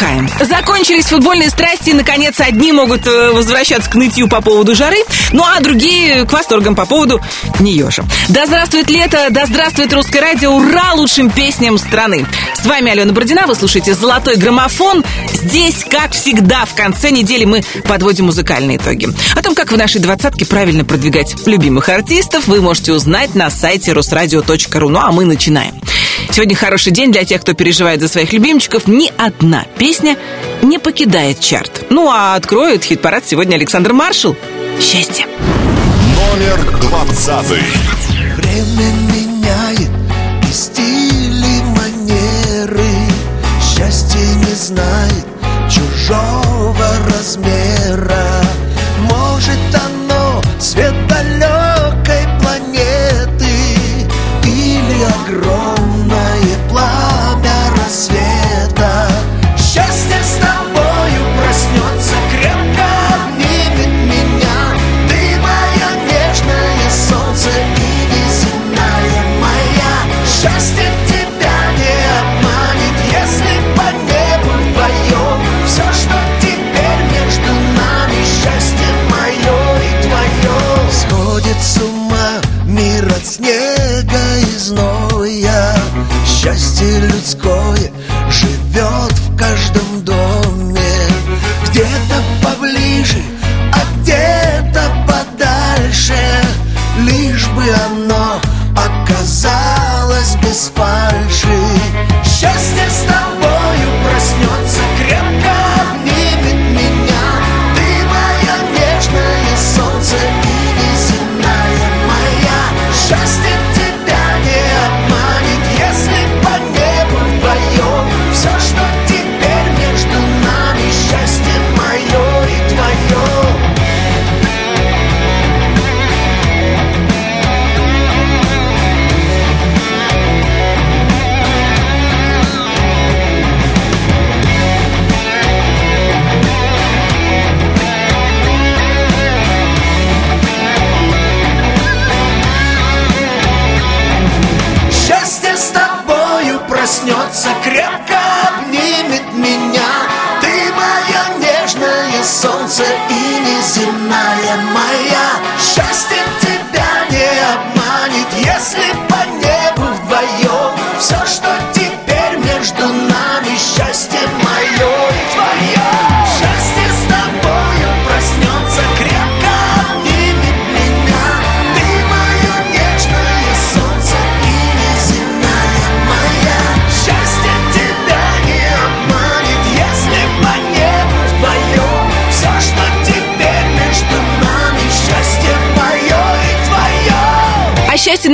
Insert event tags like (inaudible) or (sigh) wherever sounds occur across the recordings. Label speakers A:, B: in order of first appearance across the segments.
A: отдыхаем. Закончились футбольные страсти, и, наконец, одни могут э, возвращаться к нытью по поводу жары, ну а другие к восторгам по поводу нее же. Да здравствует лето, да здравствует русское радио, ура лучшим песням страны. С вами Алена Бородина, вы слушаете «Золотой граммофон». Здесь, как всегда, в конце недели мы подводим музыкальные итоги. О том, как в нашей двадцатке правильно продвигать любимых артистов, вы можете узнать на сайте русрадио.ру. Ну а мы начинаем. Сегодня хороший день для тех, кто переживает за своих любимчиков. Ни одна песня не покидает чарт. Ну а откроет хит-парад сегодня Александр Маршал. Счастье.
B: Номер двадцатый.
C: Время меняет и стили, манеры Счастье не знает чужого размера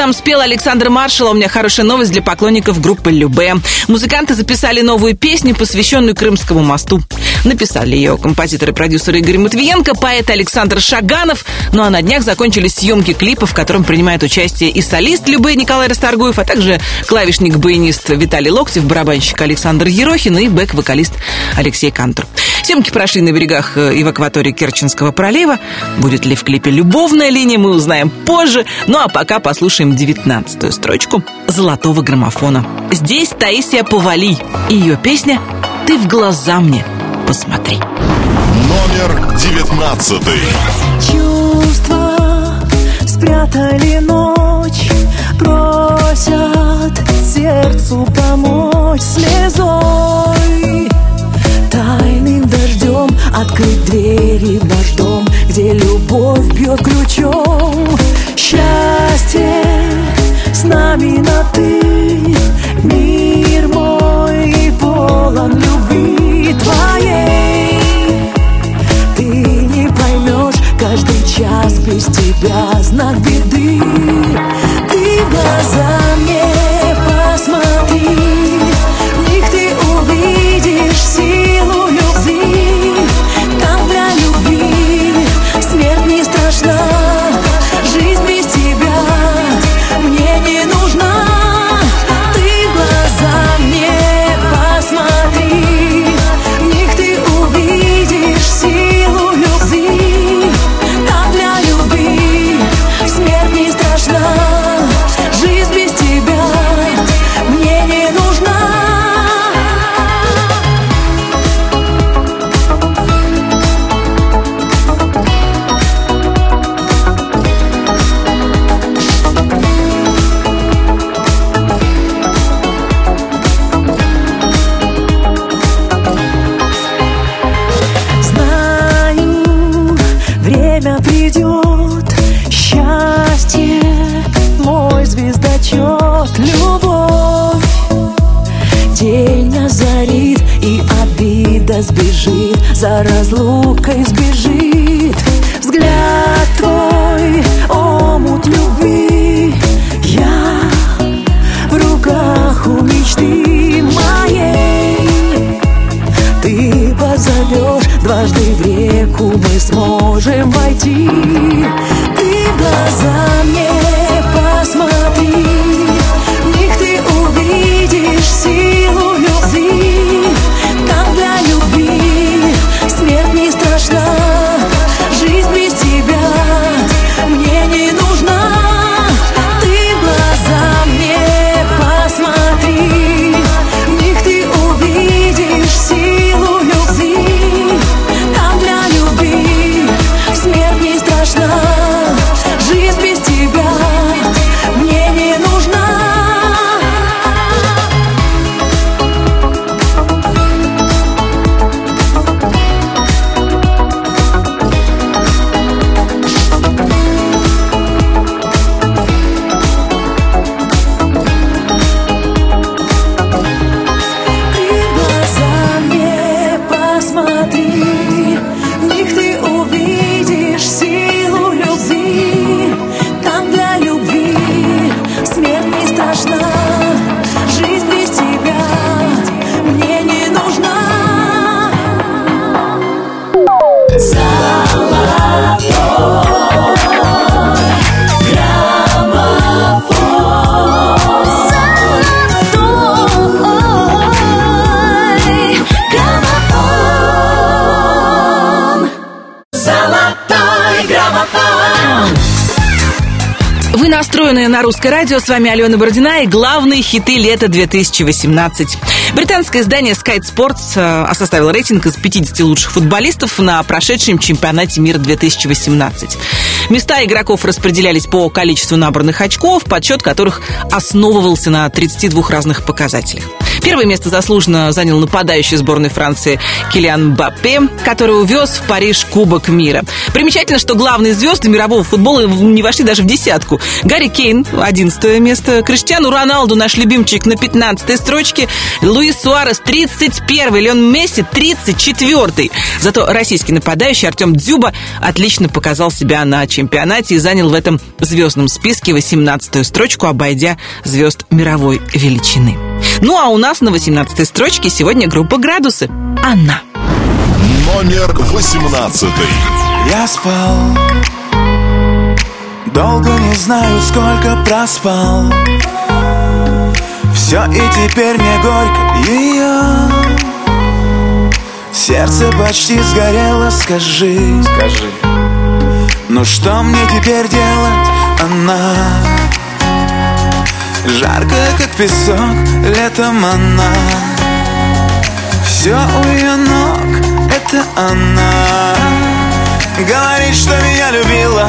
A: Нам спел Александр Маршал. У меня хорошая новость для поклонников группы Любе. Музыканты записали новую песню, посвященную Крымскому мосту. Написали ее композитор и продюсер Игорь Матвиенко, поэт Александр Шаганов. Ну а на днях закончились съемки клипа, в котором принимает участие и солист Любе Николай Расторгуев, а также клавишник-баянист Виталий Локтев, барабанщик Александр Ерохин и бэк-вокалист Алексей Кантор. Съемки прошли на берегах э, и в акватории Керченского пролива. Будет ли в клипе любовная линия, мы узнаем позже. Ну а пока послушаем девятнадцатую строчку «Золотого граммофона». Здесь Таисия Повали. и Ее песня «Ты в глаза мне посмотри».
B: Номер девятнадцатый.
D: Чувства спрятали ночь, просят сердцу помочь слезой. Тайным дождем открыть двери в наш дом, где любовь бьет ключом. Счастье с нами на ты, мир мой полон любви твоей. Ты не поймешь каждый час без тебя знак беды. Ты в глаза мне
E: podcast
A: Вы настроены на русское радио. С вами Алена Бородина и главные хиты лета 2018. Британское издание Sky Sports э, составило рейтинг из 50 лучших футболистов на прошедшем чемпионате мира 2018. Места игроков распределялись по количеству набранных очков, подсчет которых основывался на 32 разных показателях. Первое место заслуженно занял нападающий сборной Франции Килиан Баппе, который увез в Париж Кубок мира. Примечательно, что главные звезды мирового футбола не вошли даже в десятку. Гарри Кейн, 11 место, Криштиану Роналду, наш любимчик, на 15 строчке, Луис Суарес, 31 Леон Месси, 34 Зато российский нападающий Артем Дзюба отлично показал себя на чемпионате и занял в этом звездном списке 18 строчку, обойдя звезд мировой величины. Ну а у нас на 18 строчке сегодня группа «Градусы». Анна.
B: Номер 18.
F: Я спал Долго не знаю, сколько проспал. Все и теперь мне горько ее Сердце почти сгорело, скажи. Скажи. Ну что мне теперь делать, она Жарко, как песок, летом она. Все у ее ног, это она. Говорит, что меня любила,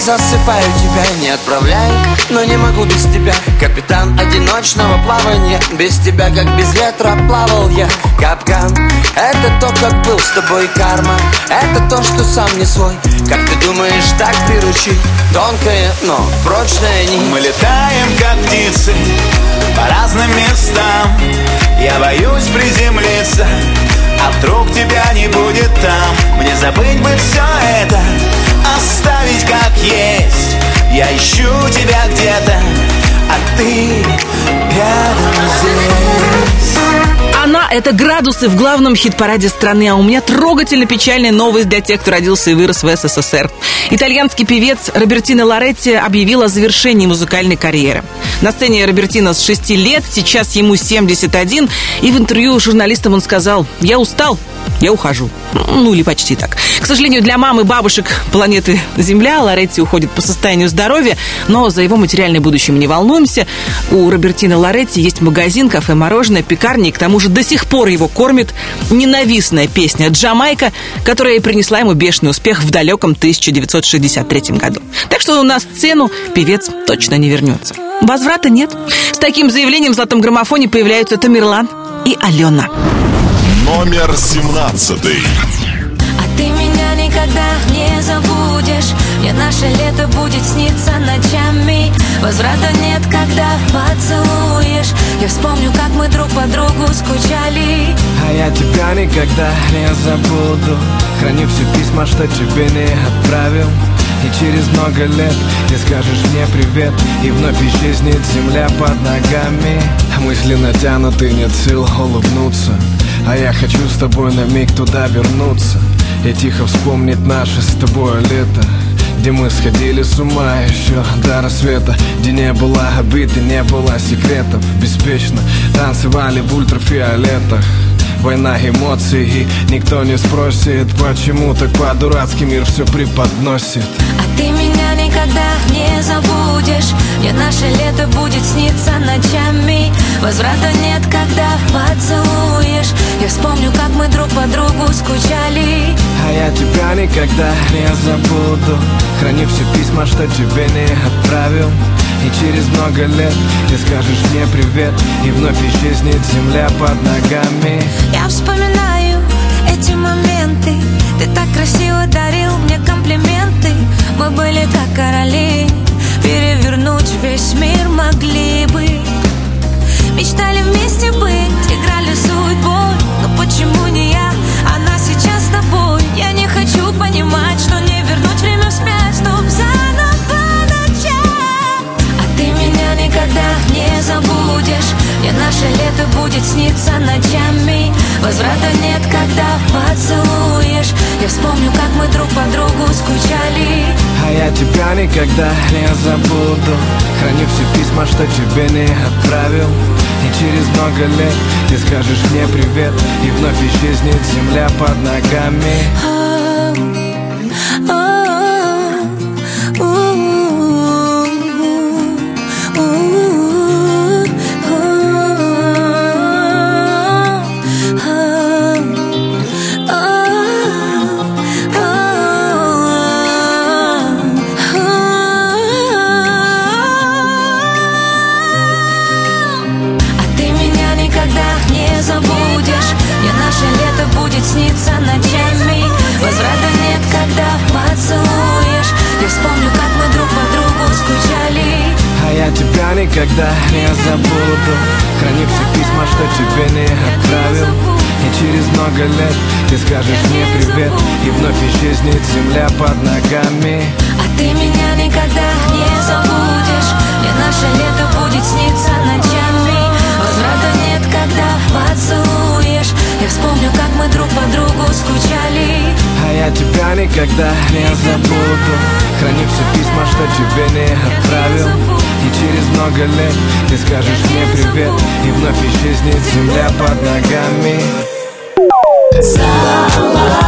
G: Засыпаю тебя, не отправляю Но не могу без тебя. Капитан одиночного плавания Без тебя, как без ветра, плавал я. Капкан Это то, как был с тобой карма. Это то, что сам не свой. Как ты думаешь, так приручить? Тонкая, но прочная нить
F: Мы летаем, как птицы, по разным местам. Я боюсь приземлиться, а вдруг тебя не будет там. Мне забыть бы все это, оставить как есть. Я ищу тебя где-то, а ты рядом здесь
A: Она — это градусы в главном хит-параде страны, а у меня трогательно печальная новость для тех, кто родился и вырос в СССР. Итальянский певец Робертино Лоретти объявил о завершении музыкальной карьеры. На сцене Робертино с 6 лет, сейчас ему 71, и в интервью журналистам он сказал «Я устал, я ухожу». Ну, или почти так. К сожалению, для мам и бабушек планеты Земля Лоретти уходит по состоянию здоровья, но за его материальное будущее мы не волнуемся. У Робертино Лоретти есть магазин, кафе, мороженое, пекарня, и к тому же до сих пор его кормит ненавистная песня «Джамайка», которая и принесла ему бешеный успех в далеком 1963 году. Так что на сцену певец точно не вернется. Возврата нет. С таким заявлением в «Золотом граммофоне» появляются Тамерлан и Алена.
B: Номер семнадцатый.
E: А ты меня никогда не забудешь. Мне наше лето будет сниться ночами. Возврата нет, когда поцелуешь. Я вспомню, как мы друг по другу скучали.
H: А я тебя никогда не забуду. Храню все письма, что тебе не отправил. И через много лет ты скажешь мне привет. И вновь исчезнет земля под ногами. Мысли натянуты, нет сил улыбнуться. А я хочу с тобой на миг туда вернуться И тихо вспомнить наше с тобой лето где мы сходили с ума еще до рассвета Где не было обид и не было секретов. Беспечно танцевали в ультрафиолетах Война эмоций. И никто не спросит Почему так по-дурацки мир все преподносит.
E: А ты меня никогда не забудешь. Мне наше лето будет сниться ночами. Возврата нет, когда поцелуешь. Я вспомню, как мы друг по другу скучали.
H: А я тебя никогда не забуду. Храню все письма, что тебе не отправил И через много лет ты скажешь мне привет И вновь исчезнет земля под ногами.
E: Я вспоминаю эти моменты. Ты так красиво дарил мне комплименты. Мы были как короли Перевернуть весь мир могли бы. Мечтали вместе быть, играли судьбой Но почему не я, она сейчас с тобой. Я не хочу понимать, что не вернуть время вспять Чтоб забудешь Мне наше лето будет сниться ночами. Возврата нет, когда поцелуешь. Я вспомню, как мы друг по другу скучали.
H: А я тебя никогда не забуду. Храню все письма, что тебе не отправил. И через много лет ты скажешь мне привет И вновь исчезнет земля под ногами
E: никогда не
H: забуду. Храню все письма, что тебе не отправил. И через много лет ты скажешь мне привет. И вновь исчезнет земля под ногами.
E: А ты меня никогда не забудешь. Мне наше лето будет сниться ночами. Возврата нет, когда поцелуешь Я вспомню, как мы друг по другу скучали.
H: А я тебя никогда не забуду. Храню все письма, что тебе не отправил. И через много лет ты
I: скажешь мне привет. И вновь исчезнет земля под ногами.
E: Золотой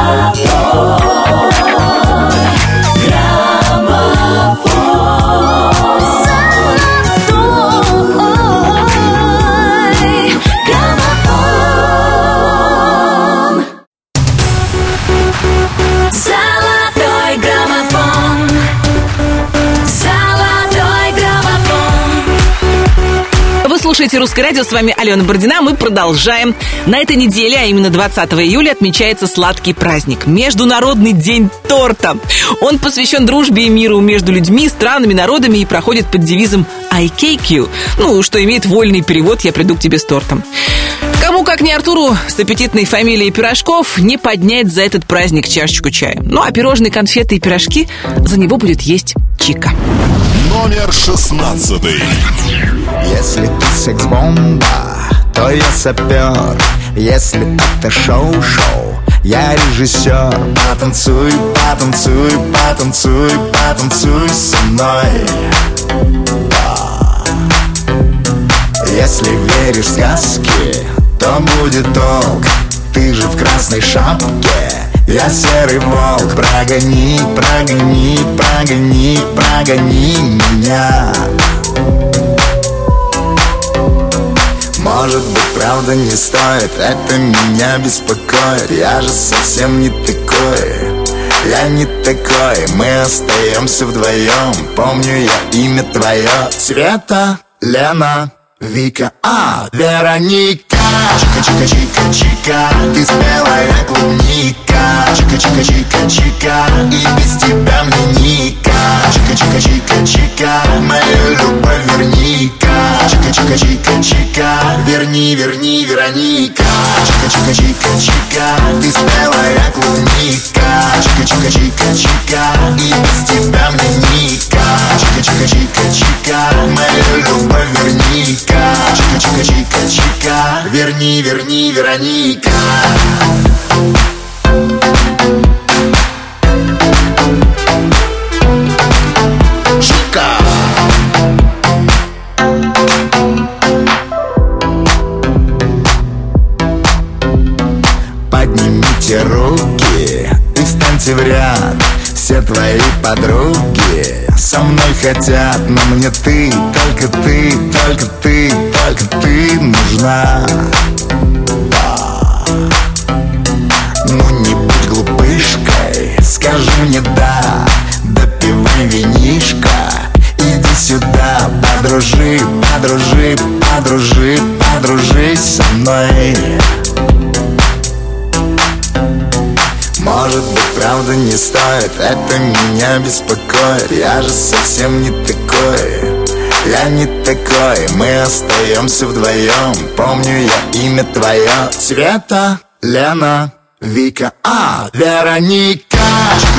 A: слушаете «Русское радио», с вами Алена Бородина. Мы продолжаем. На этой неделе, а именно 20 июля, отмечается сладкий праздник – Международный день торта. Он посвящен дружбе и миру между людьми, странами, народами и проходит под девизом «I cake you», ну, что имеет вольный перевод «Я приду к тебе с тортом». Кому, как не Артуру, с аппетитной фамилией Пирожков, не поднять за этот праздник чашечку чая. Ну, а пирожные, конфеты и пирожки за него будет есть Чика.
B: Номер шестнадцатый.
J: Если ты секс-бомба, то я сапер Если это шоу-шоу, я режиссер Потанцуй, потанцуй, потанцуй, потанцуй со мной. Если веришь в сказки, то будет толк Ты же в красной шапке я серый волк Прогони, прогони, прогони, прогони меня. Может быть, правда не стоит Это меня беспокоит. Я же совсем не такой Я не такой. Мы остаемся вдвоем Помню я имя твое. Света, Лена, Вика. А, Вероника Чика-чика-чика-чика Ты спелая клубника Чика-чика-чика-чика И без тебя мне ника Чика-чика-чика-чика Мою любовь верни-ка Чика-чика-чика-чика Верни, верни, Вероника Чика-чика-чика-чика Ты спелая клубника Чика-чика-чика-чика И без тебя мне ника Чика-чика-чика-чика Мою любовь верни-ка Чика-чика-чика-чика Верни, верни, Вероника. Чика. Поднимите руки и встаньте в ряд Все твои подруги со мной хотят Но мне ты, только ты, только ты, только ты нужна. Ну не будь глупышкой, скажи мне да Допивай винишко, иди сюда Подружи, подружи, подружи, подружись со мной Может быть, правда не стоит. Это меня беспокоит. Я же совсем не такой. Я не такой. Мы остаемся вдвоем. Помню я имя твое. Света, Лена, Вика. А, Вероника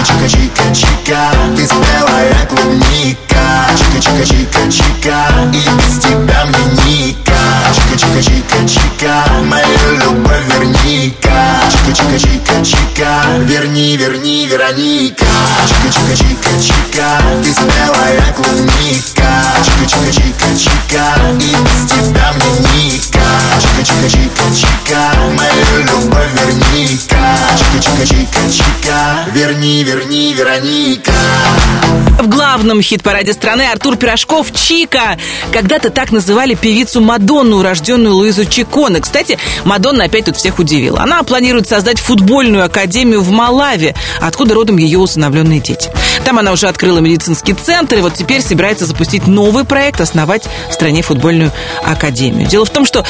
J: Чика-чика-чика-чика Ты спелая клубника Чика-чика-чика-чика И без тебя мне ника Чика-чика-чика-чика Мою любовь верни-ка Чика-чика-чика-чика Верни, верни, Вероника Чика-чика-чика-чика Ты спелая клубника Чика-чика-чика-чика И без тебя мне ника Чика-чика-чика-чика Мою любовь верни-ка Чика-чика-чика-чика Верни, верни, Вероника
A: В главном хит-параде страны Артур Пирожков «Чика». Когда-то так называли певицу Мадонну, урожденную Луизу Чиконе. Кстати, Мадонна опять тут всех удивила. Она планирует создать футбольную академию в Малаве, откуда родом ее усыновленные дети. Там она уже открыла медицинский центр, и вот теперь собирается запустить новый проект, основать в стране футбольную академию. Дело в том, что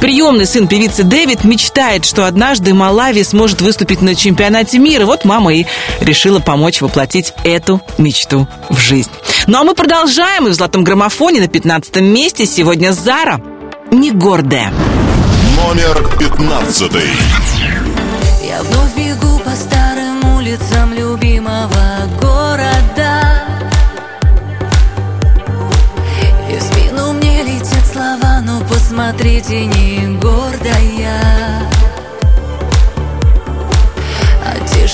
A: приемный сын певицы Дэвид мечтает, что однажды Малави сможет выступить на чемпионате мира. Вот мама и решила помочь воплотить эту мечту в жизнь. Ну а мы продолжаем, и в «Золотом граммофоне» на 15 месте сегодня Зара «Не гордая».
B: Номер пятнадцатый.
E: Я вновь бегу по старым улицам любимого города И в спину мне летят слова, ну посмотрите, не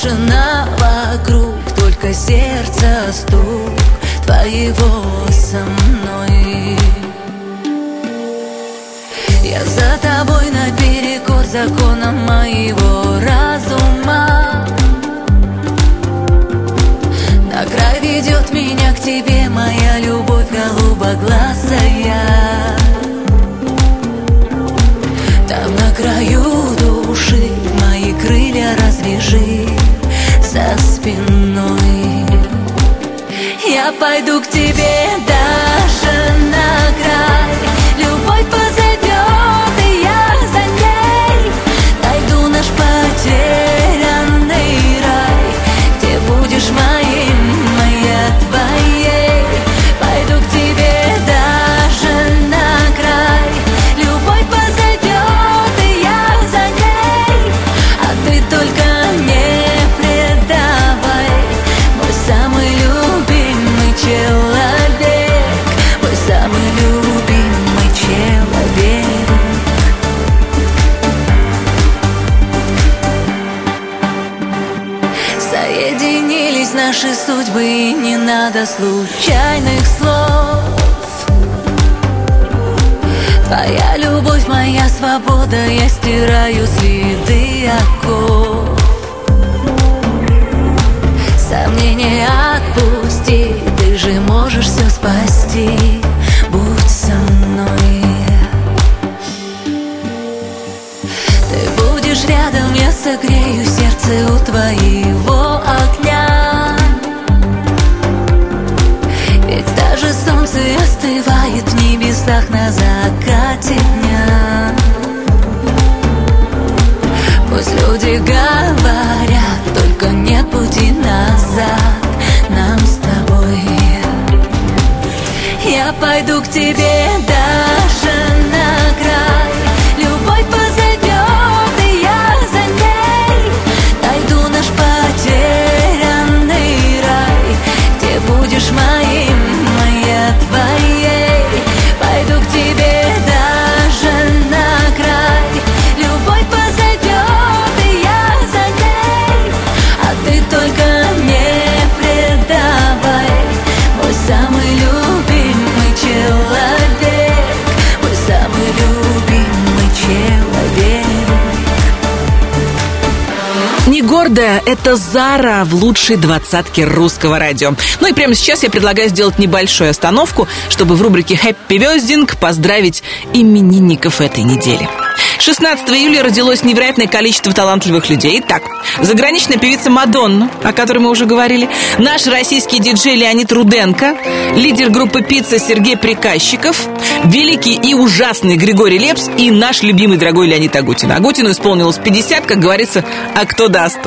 E: тишина вокруг Только сердце стук твоего со мной. Я за тобой наперекор законам моего разума. На край ведет меня к тебе моя любовь голубоглазая. Там на краю души мои крылья развяжи за спиной. Я пойду к тебе даже надо случайных слов. Твоя любовь, моя свобода Я стираю следы оков. Сомнения отпусти Ты же можешь все спасти. Будь со мной. Ты будешь рядом, я согрею сердце у твоего
A: Гордая, это Зара в лучшей двадцатке русского радио. Ну и прямо сейчас я предлагаю сделать небольшую остановку, чтобы в рубрике «Happy Birthday» поздравить именинников этой недели. 16 июля родилось невероятное количество талантливых людей. Так, заграничная певица Мадонна, о которой мы уже говорили, наш российский диджей Леонид Руденко, лидер группы «Пицца» Сергей Приказчиков, великий и ужасный Григорий Лепс и наш любимый дорогой Леонид Агутин. Агутину исполнилось 50, как говорится, а кто даст.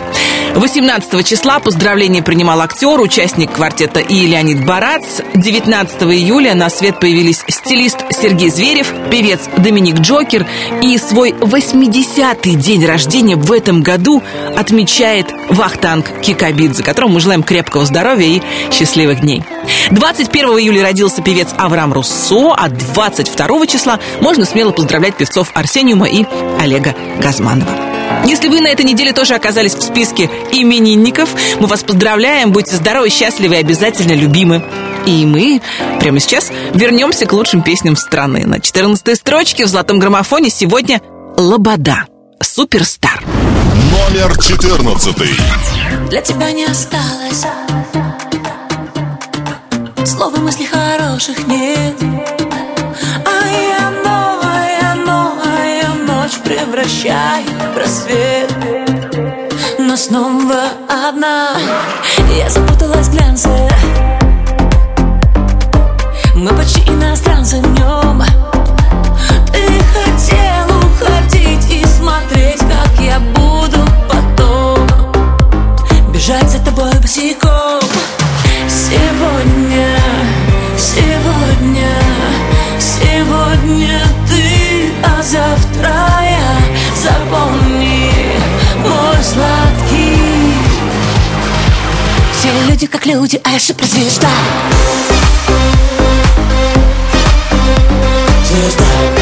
A: 18 числа поздравления принимал актер, участник квартета и Леонид Барац. 19 июля на свет появились стилист Сергей Зверев, певец Доминик Джокер и свой 80-й день рождения в этом году отмечает Вахтанг Кикабидзе, которому мы желаем крепкого здоровья и счастливых дней. 21 июля родился певец Авраам Руссо, а 22 числа можно смело поздравлять певцов Арсениума и Олега Газманова. Если вы на этой неделе тоже оказались в списке именинников, мы вас поздравляем, будьте здоровы, счастливы и обязательно любимы. И мы прямо сейчас вернемся к лучшим песням страны. На 14 строчке в золотом граммофоне сегодня «Лобода». Суперстар.
B: Номер 14.
E: Для тебя не осталось Слов и мыслей хороших нет А я новая, новая ночь Превращаю в рассвет Но снова одна Я запуталась в глянце Мы почти иностранцы в нем. Ты хотел уходить и смотреть, как я буду потом. Бежать за тобой босиком. Сегодня, сегодня, сегодня ты, а завтра я. Запомни, мой сладкий. Все люди как люди, а я суперзвезда Звезда Суперзвезда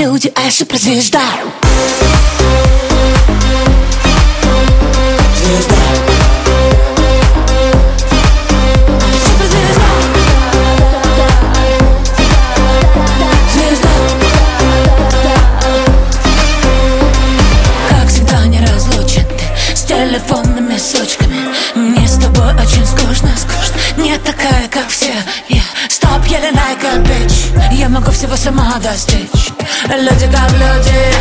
E: люди а я суперзвезда Звезда. Телефонными сучками. Мне с тобой очень скучно, скучно. Не такая, как все. Я стоп, еле a bitch? Я могу всего сама достичь Люди как люди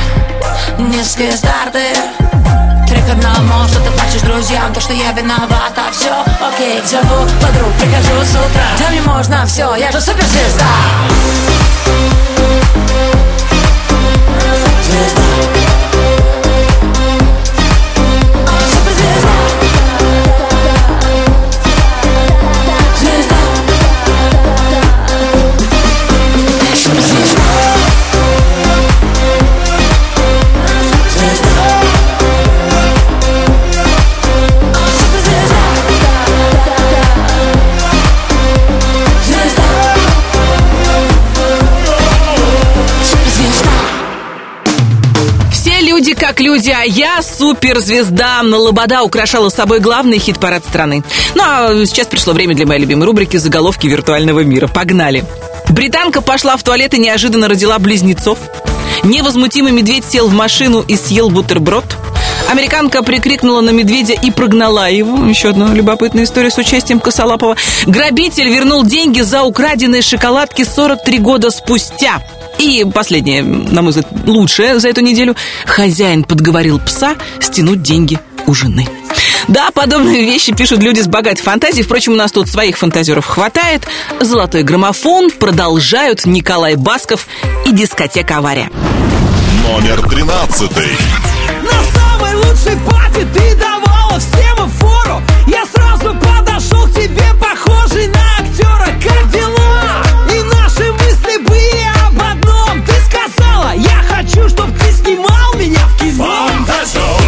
E: Низкие старты. Три к одному, что ты плачешь друзьям То, что я виновата, все окей Зову подруг, прихожу с утра. Да мне можно все, я же суперзвезда. Звезда
A: как люди, а я суперзвезда. Лобода украшала собой главный хит-парад страны. Ну а сейчас пришло время для моей любимой рубрики «Заголовки виртуального мира». Погнали! Британка пошла в туалет и неожиданно родила близнецов. Невозмутимый медведь сел в машину и съел бутерброд. Американка прикрикнула на медведя и прогнала его. Еще одна любопытная история с участием Косолапова. Грабитель вернул деньги за украденные шоколадки 43 года спустя. И последнее, на мой взгляд, лучшее за эту неделю. Хозяин подговорил пса стянуть деньги у жены. Да, подобные вещи пишут люди с богатой фантазией. Впрочем, у нас тут своих фантазеров хватает. Золотой граммофон продолжают Николай Басков и дискотека «Авария».
B: Номер тринадцатый.
D: На самой лучшей пати ты давала всем фору Я сразу подошел к тебе, похожий на актера Как дела? Я хочу, чтоб ты снимал меня в кино
K: Ты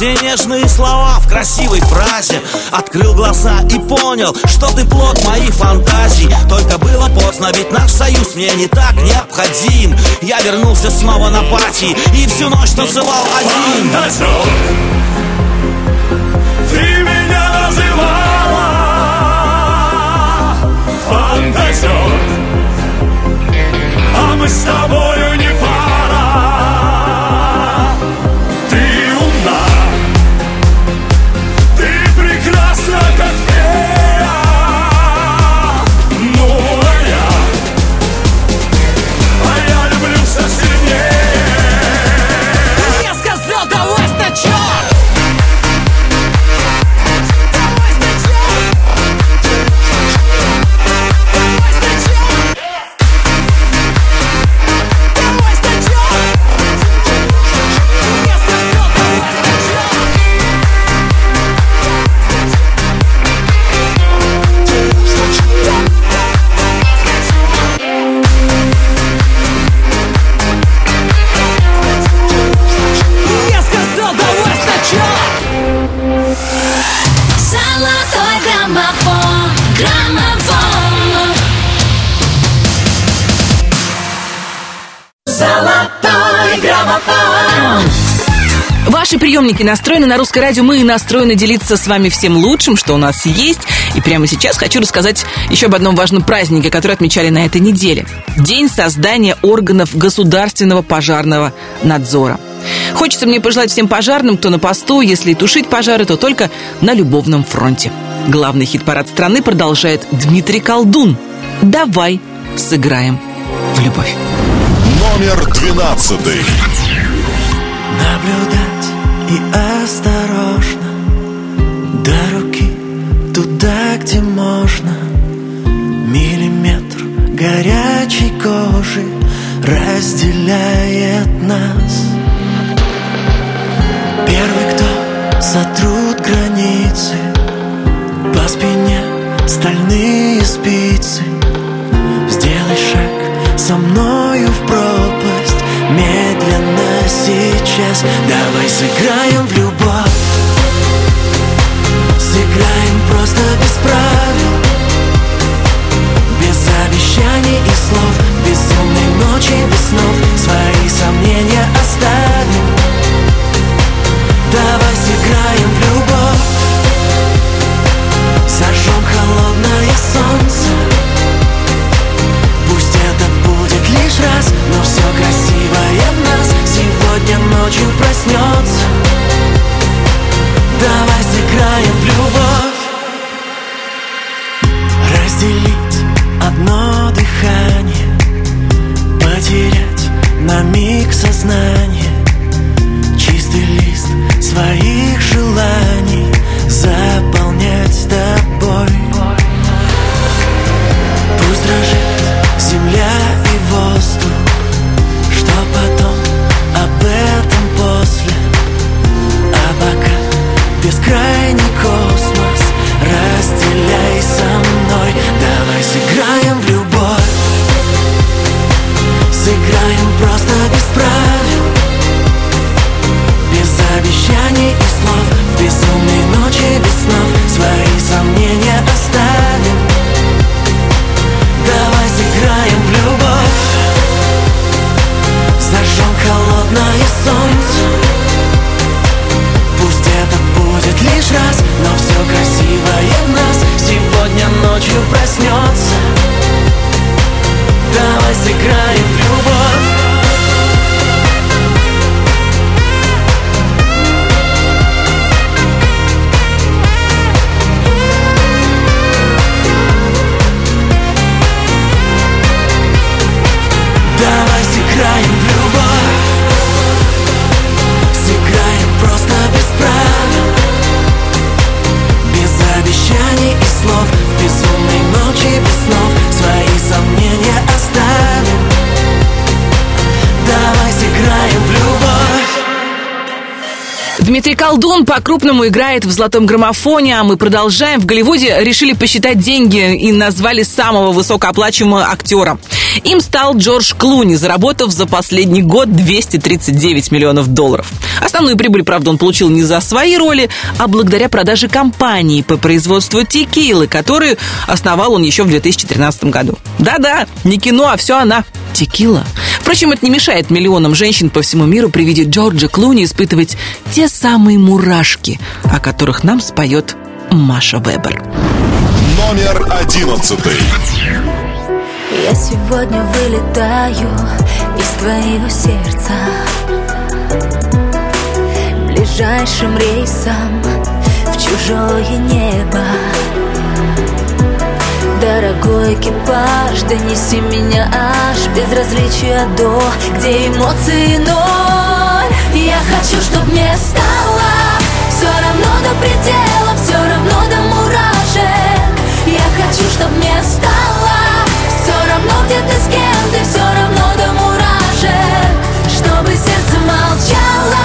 D: все
L: нежные слова в красивой фразе. Открыл глаза и понял, что ты плод моих фантазий Только было поздно, ведь наш союз мне не так необходим. Я вернулся снова на пати и всю ночь танцевал один.
K: Фантазер, ты меня называла. Фантазер, а мы с тобою не
A: приемники настроены на русское радио. Мы настроены делиться с вами всем лучшим, что у нас есть. И прямо сейчас хочу рассказать еще об одном важном празднике, который отмечали на этой неделе. День создания органов государственного пожарного надзора. Хочется мне пожелать всем пожарным, кто на посту, если тушить пожары, то только на любовном фронте. Главный хит-парад страны продолжает Дмитрий Колдун. Давай сыграем в любовь.
B: Номер двенадцатый.
M: Наблюдать и осторожно До руки туда, где можно. Миллиметр горячей кожи Разделяет нас. Первый, кто сотрут границы По спине стальные спицы. Сделай шаг со мною в пропасть Медленно сейчас. Давай сыграем в любовь. Сыграем просто без правил. Без обещаний и слов. Безумной ночи, без снов. Свои сомнения оставим. Давай сыграем в любовь. Зажжем холодное солнце ночью проснется
A: Дмитрий Колдун по-крупному играет в золотом граммофоне, а мы продолжаем. В Голливуде решили посчитать деньги и назвали самого высокооплачиваемого актера. Им стал Джордж Клуни, заработав за последний год 239 миллионов долларов. Основную прибыль, правда, он получил не за свои роли, а благодаря продаже компании по производству текилы, которую основал он еще в 2013 году. Да-да, не кино, а все она. Текила. Впрочем, это не мешает миллионам женщин по всему миру при виде Джорджа Клуни испытывать те самые мурашки, о которых нам споет Маша Вебер.
B: Номер одиннадцатый.
E: Я сегодня вылетаю из твоего сердца Ближайшим рейсом в чужое небо Дорогой экипаж, донеси меня аж Безразличия до, где эмоции ноль Я хочу, чтоб мне стало Все равно до предела, все равно до мурашек. Я хочу, чтоб мне стало Все равно где ты с кем, ты все равно до мурашек. Чтобы сердце молчало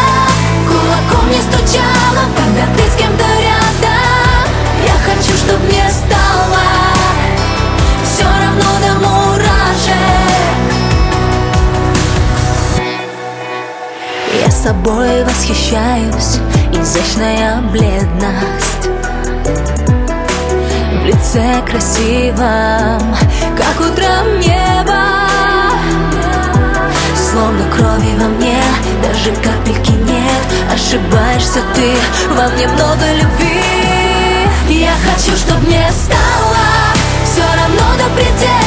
E: Кулаком не стучало, когда ты с кем-то рядом. Я хочу, чтоб собой восхищаюсь. Изящная бледность В лице красивом Как утром небо. Словно крови во мне Даже капельки нет. Ошибаешься ты Во мне много любви. Я хочу, чтоб мне стало Все равно до предела,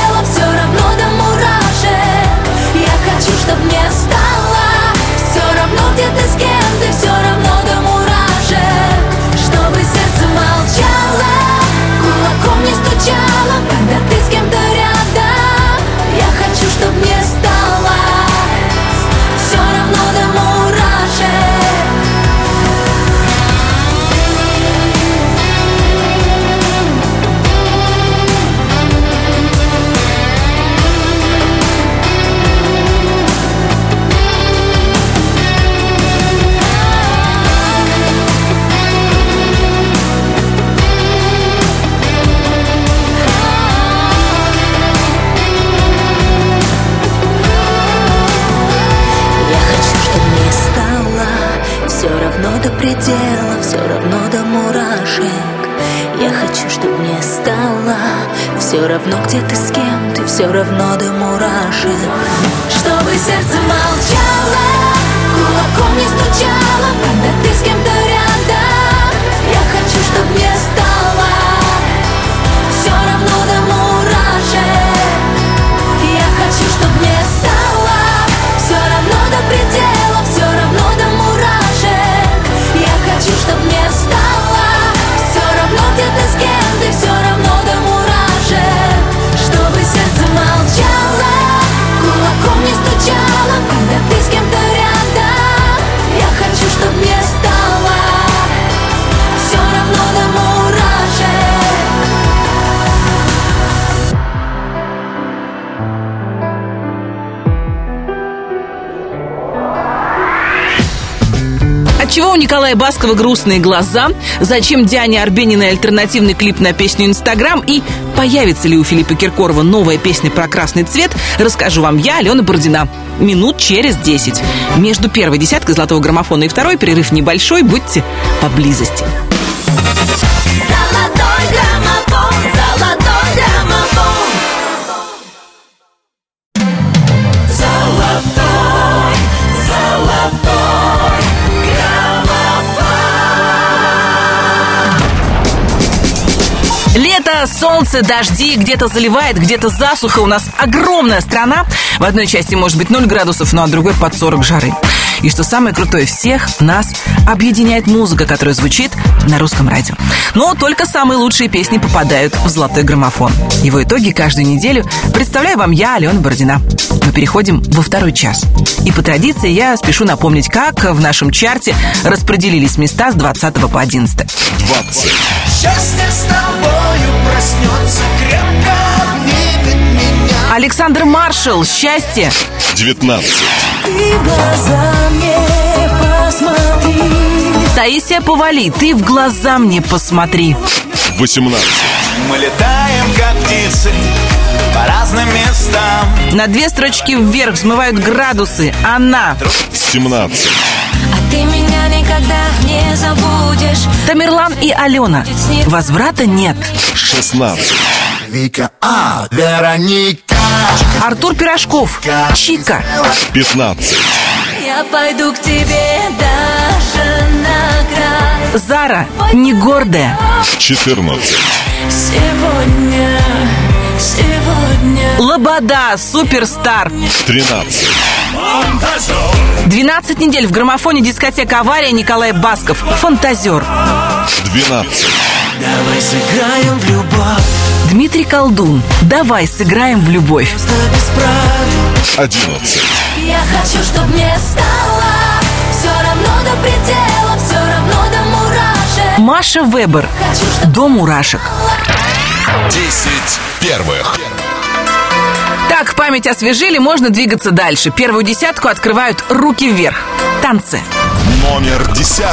E: равно где ты все равно
A: Отчего у Николая Баскова грустные глаза? Зачем Диане Арбениной альтернативный клип на песню «Инстаграм»? И появится ли у Филиппа Киркорова новая песня про красный цвет? Расскажу вам я, Алена Бородина. Минут через 10. Между первой десяткой золотого граммофона и второй перерыв небольшой. Будьте поблизости. Солнце, дожди, где-то заливает, где-то засуха. У нас огромная страна. В одной части может быть 0 градусов, ну а другой под 40 жары. И что самое крутое, всех нас объединяет музыка, которая звучит на русском радио. Но только самые лучшие песни попадают в золотой граммофон. Его итоги каждую неделю представляю вам я, Алена Бородина. Мы переходим во второй час. И по традиции я спешу напомнить, как в нашем чарте распределились места с 20 по 11.
B: 20.
M: Счастье с тобою проснется крепко обнимет меня
A: Александр Маршал, «Счастье».
B: 19.
E: Ты в глаза мне посмотри
A: Таисия Повали, «Ты в глаза мне посмотри».
B: 18.
F: Мы летаем, как птицы, по разным местам
A: На две строчки вверх взмывают градусы. Она.
B: 17.
E: А ты меня никогда не забудешь
A: Тамерлан и Алена. Возврата нет.
B: 16.
J: Вика, а, Вероника
A: Артур Пирожков. Чика.
B: 15.
E: Я пойду к тебе даже на край
A: Зара. Не гордая.
B: 14.
E: Сегодня, сегодня
A: Лобода. Суперстар.
B: 13.
A: 12 недель в граммофоне дискотека «Авария» Николай Басков. Фантазер.
B: 12.
M: Давай сыграем в любовь
A: Дмитрий Колдун. Давай сыграем в любовь.
M: Просто без правил
B: 11.
E: Я хочу, чтоб мне стало Все равно до предела, все равно до мурашек
A: Маша Вебер.
E: Хочу, чтоб
A: До мурашек.
B: 10 первых.
A: Так, память освежили, можно двигаться дальше. Первую десятку открывают руки вверх. Танцы.
B: Номер 10.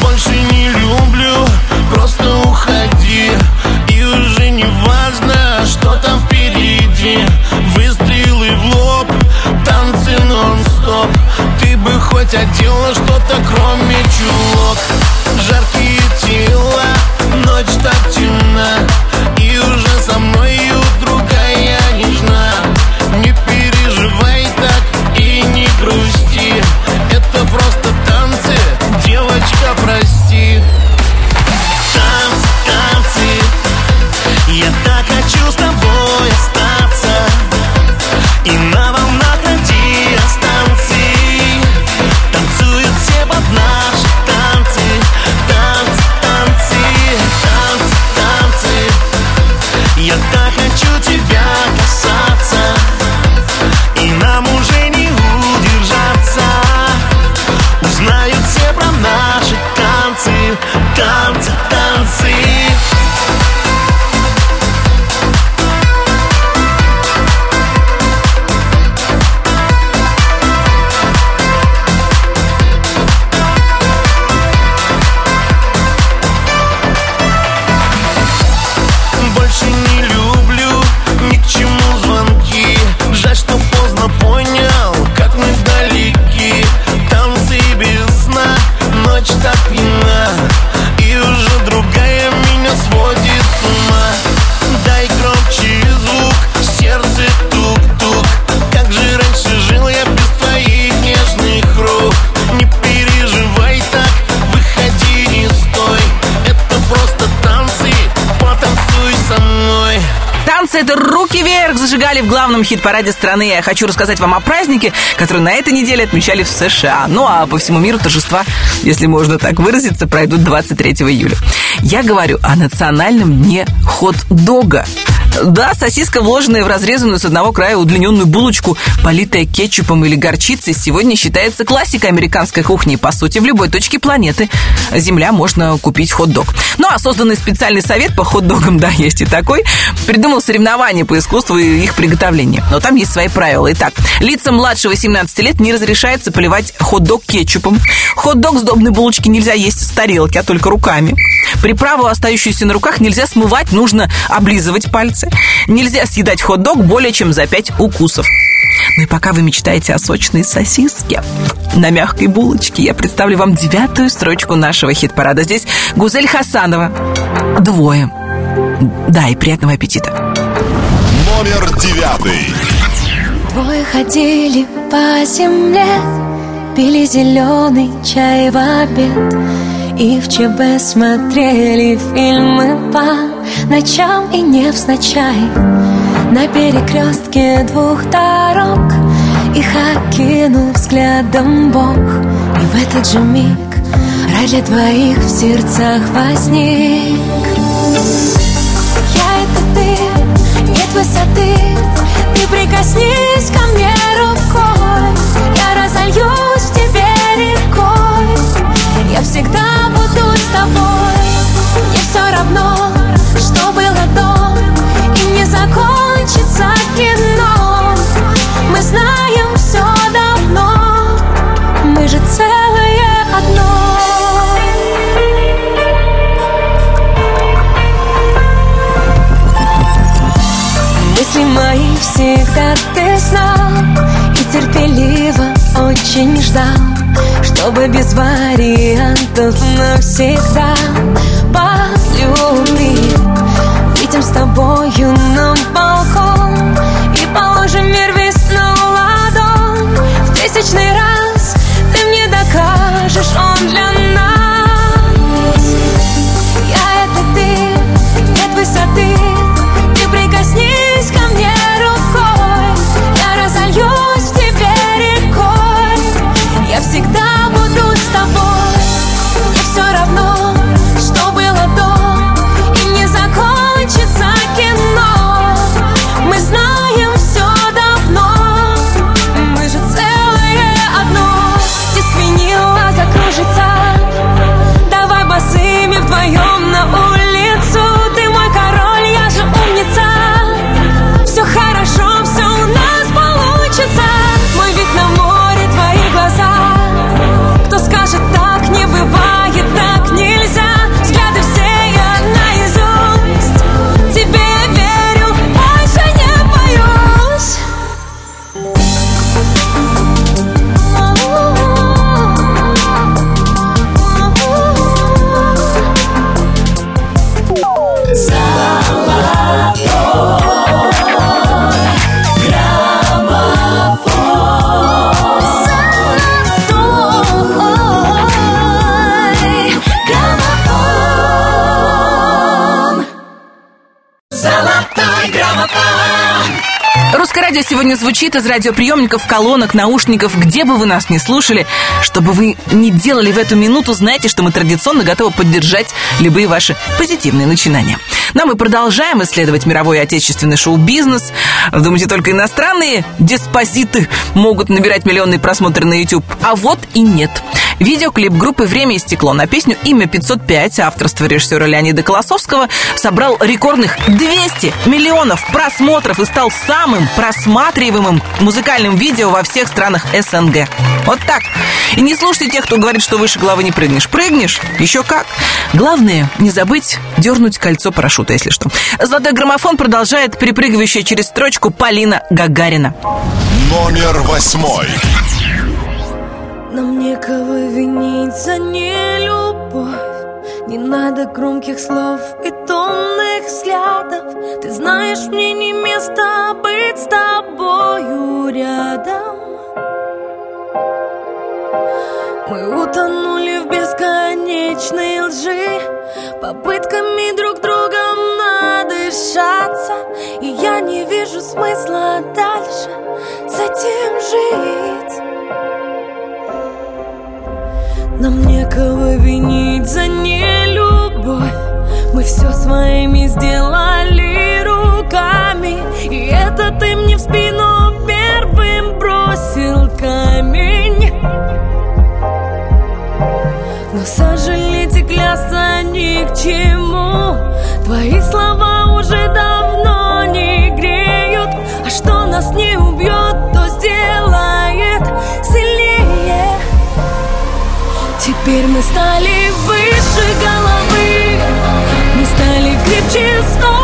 N: Больше не люблю, просто уходи И уже не важно, что там впереди Выстрелы в лоб, танцы нон-стоп Ты бы хоть одела что-то, кроме чулок Жаркие тела, ночь так темна И уже со мною
A: вверх» зажигали в главном хит-параде страны. Я хочу рассказать вам о празднике, который на этой неделе отмечали в США. Ну а по всему миру торжества, если можно так выразиться, пройдут 23 июля. Я говорю о национальном дне хот-дога. Да, сосиска, вложенная в разрезанную с одного края удлиненную булочку, политая кетчупом или горчицей, сегодня считается классикой американской кухни. По сути, в любой точке планеты Земля можно купить хот-дог. Ну, а созданный специальный совет по хот-догам, (laughs) да, есть и такой, придумал соревнования по искусству и их приготовления. Но там есть свои правила. Итак, лицам младше 18 лет не разрешается поливать хот-дог кетчупом. Хот-дог сдобной булочки нельзя есть с тарелки, а только руками. Приправу, остающуюся на руках, нельзя смывать, нужно облизывать пальцы. Нельзя съедать хот-дог более чем за 5 укусов. Ну и пока вы мечтаете о сочной сосиске на мягкой булочке, я представлю вам девятую строчку нашего хит-парада. Здесь Гузель Хасанова. Двое. Да, и приятного аппетита.
B: Номер девятый.
O: Двое ходили по земле, пили зеленый чай в обед и в ЧБ смотрели фильмы по ночам и не невзначай. На перекрестке двух дорог Их окинул взглядом Бог. И в этот же миг рай для двоих в сердцах возник. Я это ты, нет высоты. Ты прикоснись ко мне вариантов навсегда по
A: сегодня звучит из радиоприемников, колонок, наушников, где бы вы нас не слушали. Чтобы вы не делали в эту минуту, знайте, что мы традиционно готовы поддержать любые ваши позитивные начинания. Но мы продолжаем исследовать мировой и отечественный шоу-бизнес. Думаете, только иностранные диспозиты могут набирать миллионные просмотры на YouTube? А вот и нет. Видеоклип группы «Время и стекло» на песню «Имя 505» авторства режиссера Леонида Колосовского собрал рекордных 200 миллионов просмотров и стал самым просматриваемым музыкальным видео во всех странах СНГ. Вот так. И не слушайте тех, кто говорит, что выше головы не прыгнешь. Прыгнешь? Еще как. Главное, не забыть дернуть кольцо парашюта, если что. Золотой граммофон продолжает перепрыгивающая через строчку Полина Гагарина.
B: Номер восьмой.
O: Нам некого винить за нелюбовь. Не надо громких слов и томных взглядов. Ты знаешь, мне не место быть с тобою рядом. Мы утонули в бесконечной лжи. Попытками друг другом надышаться. И я вижу смысла дальше с этим жить Нам некого винить за нелюбовь. Мы все своими сделали руками. И это ты мне в спину первым бросил камень. Но сожалеть и клясться ни к чему. Твои слова уже давно мы стали выше головы Мы стали крепче, стоя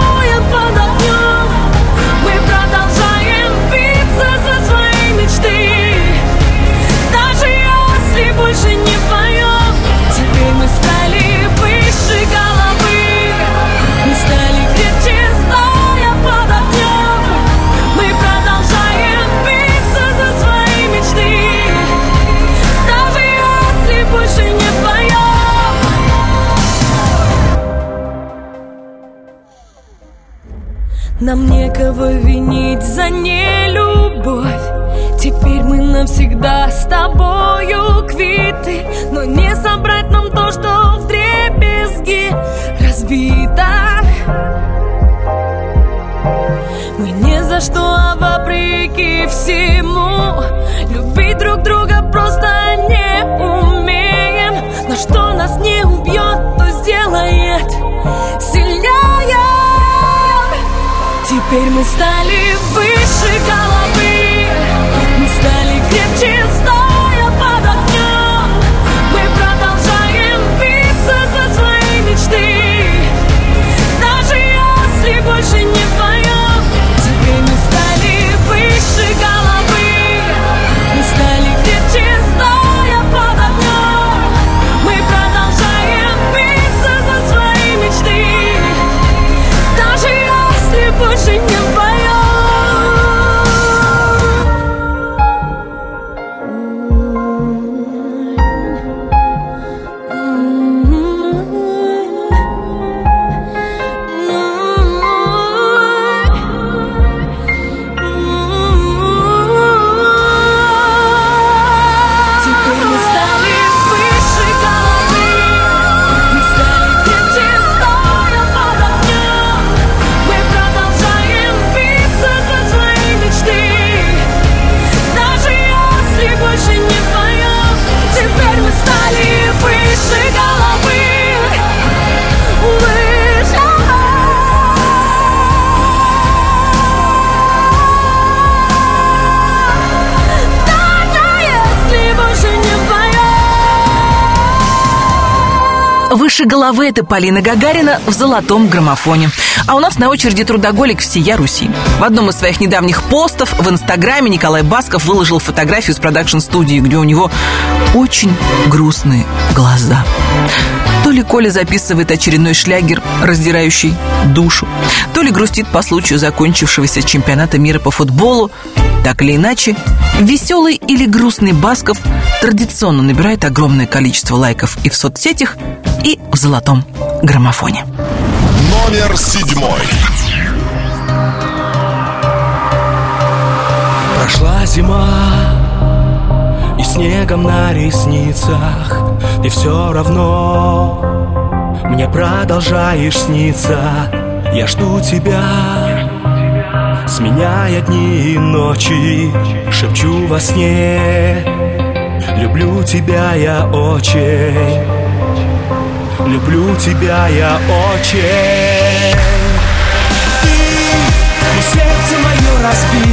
O: Нам некого винить за нелюбовь. Теперь мы навсегда с тобою квиты. Но не собрать нам то, что в дребезги разбито. Мы ни за что, а вопреки всему Любить друг друга просто не умеем. Но что нас не убьет, то сделает Теперь мы стали выше головы. Мы стали крепче, стоя Выше головы
A: это Полина Гагарина в золотом граммофоне. А у нас на очереди трудоголик всея Руси. В одном из своих недавних постов в Инстаграме Николай Басков выложил фотографию с продакшн-студии, где у него очень грустные глаза. То ли Коля записывает очередной шлягер, раздирающий душу, то ли грустит по случаю закончившегося чемпионата мира по футболу. Так или иначе, веселый или грустный Басков традиционно набирает огромное количество лайков и в соцсетях, и в золотом граммофоне.
B: Номер седьмой.
P: Прошла зима И снегом на ресницах Ты все равно Мне продолжаешь сниться Я жду тебя Сменяя дни и ночи Шепчу во сне Люблю тебя я очень Люблю тебя я очень. Ты сердце мое разбила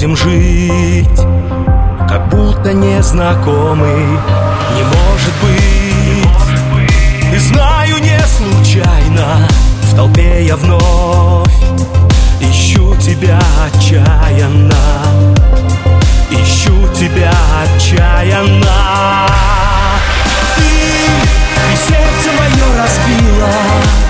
P: будем жить, как будто незнакомый. Не может быть, и знаю не случайно. В
E: толпе я вновь Ищу тебя отчаянно Ищу тебя отчаянно Ты, ты сердце мое разбила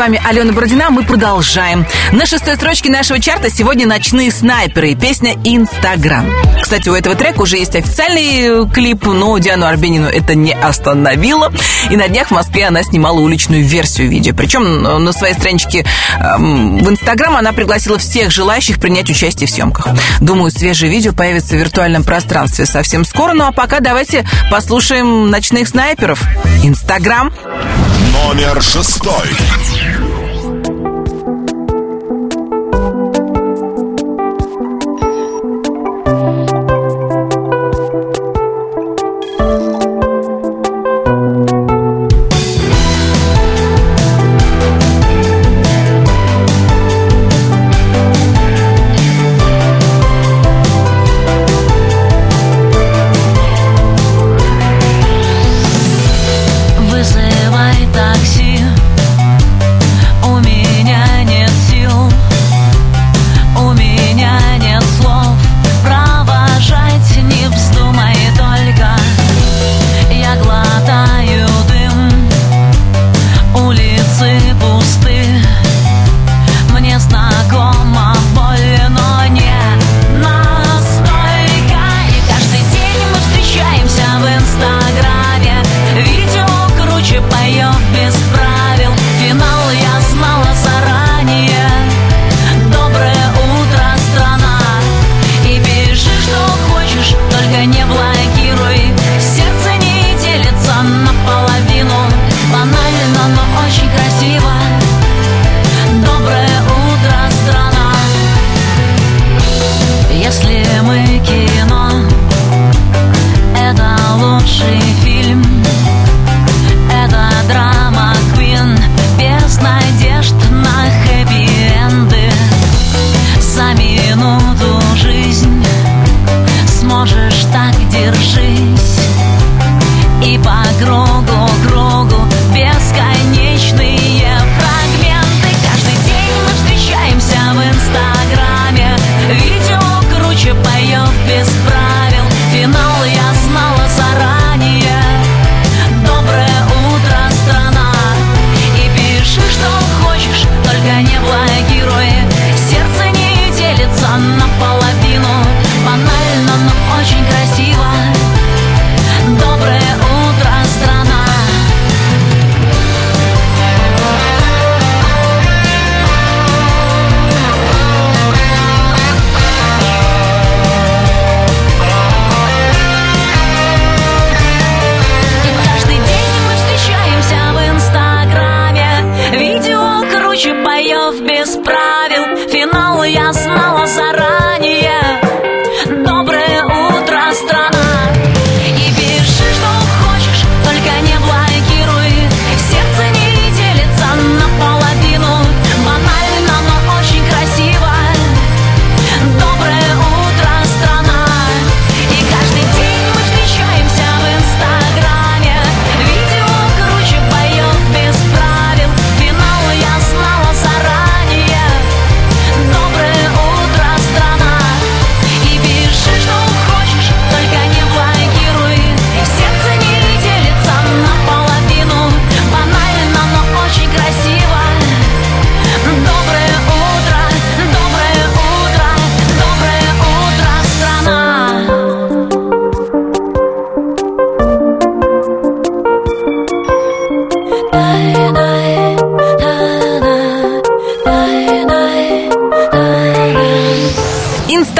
A: вами Алена Бородина. Мы продолжаем. На шестой строчке нашего чарта сегодня «Ночные снайперы» и песня «Инстаграм». Кстати, у этого трека уже есть официальный э, клип, но Диану Арбенину это не остановило. И на днях в Москве она снимала уличную версию видео. Причем э, на своей страничке эм, в Инстаграм она пригласила всех желающих принять участие в съемках. Думаю, свежее видео появится в виртуальном пространстве совсем скоро. Ну а пока давайте послушаем «Ночных снайперов». Инстаграм.
B: Номер шестой.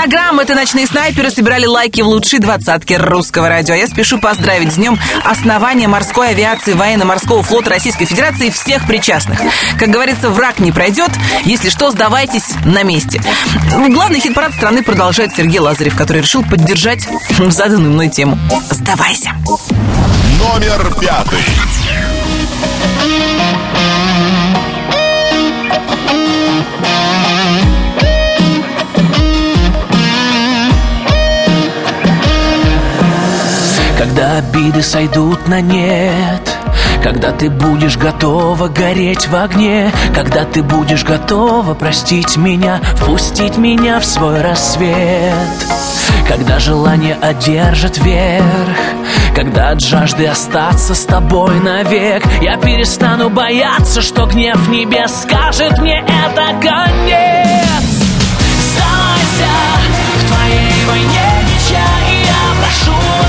A: Инстаграм — это ночные снайперы собирали лайки в лучшей двадцатке русского радио. А я спешу поздравить с днем основания морской авиации военно-морского флота Российской Федерации всех причастных. Как говорится, враг не пройдет. Если что, сдавайтесь на месте. Главный хит-парад страны продолжает Сергей Лазарев, который решил поддержать заданную мной тему. Сдавайся.
B: Номер пятый.
I: Когда обиды сойдут на нет. Когда ты будешь готова гореть в огне. Когда ты будешь готова простить меня Впустить меня в свой рассвет. Когда желание одержит верх. Когда от жажды остаться с тобой навек. Я перестану бояться, что гнев небес Скажет мне это конец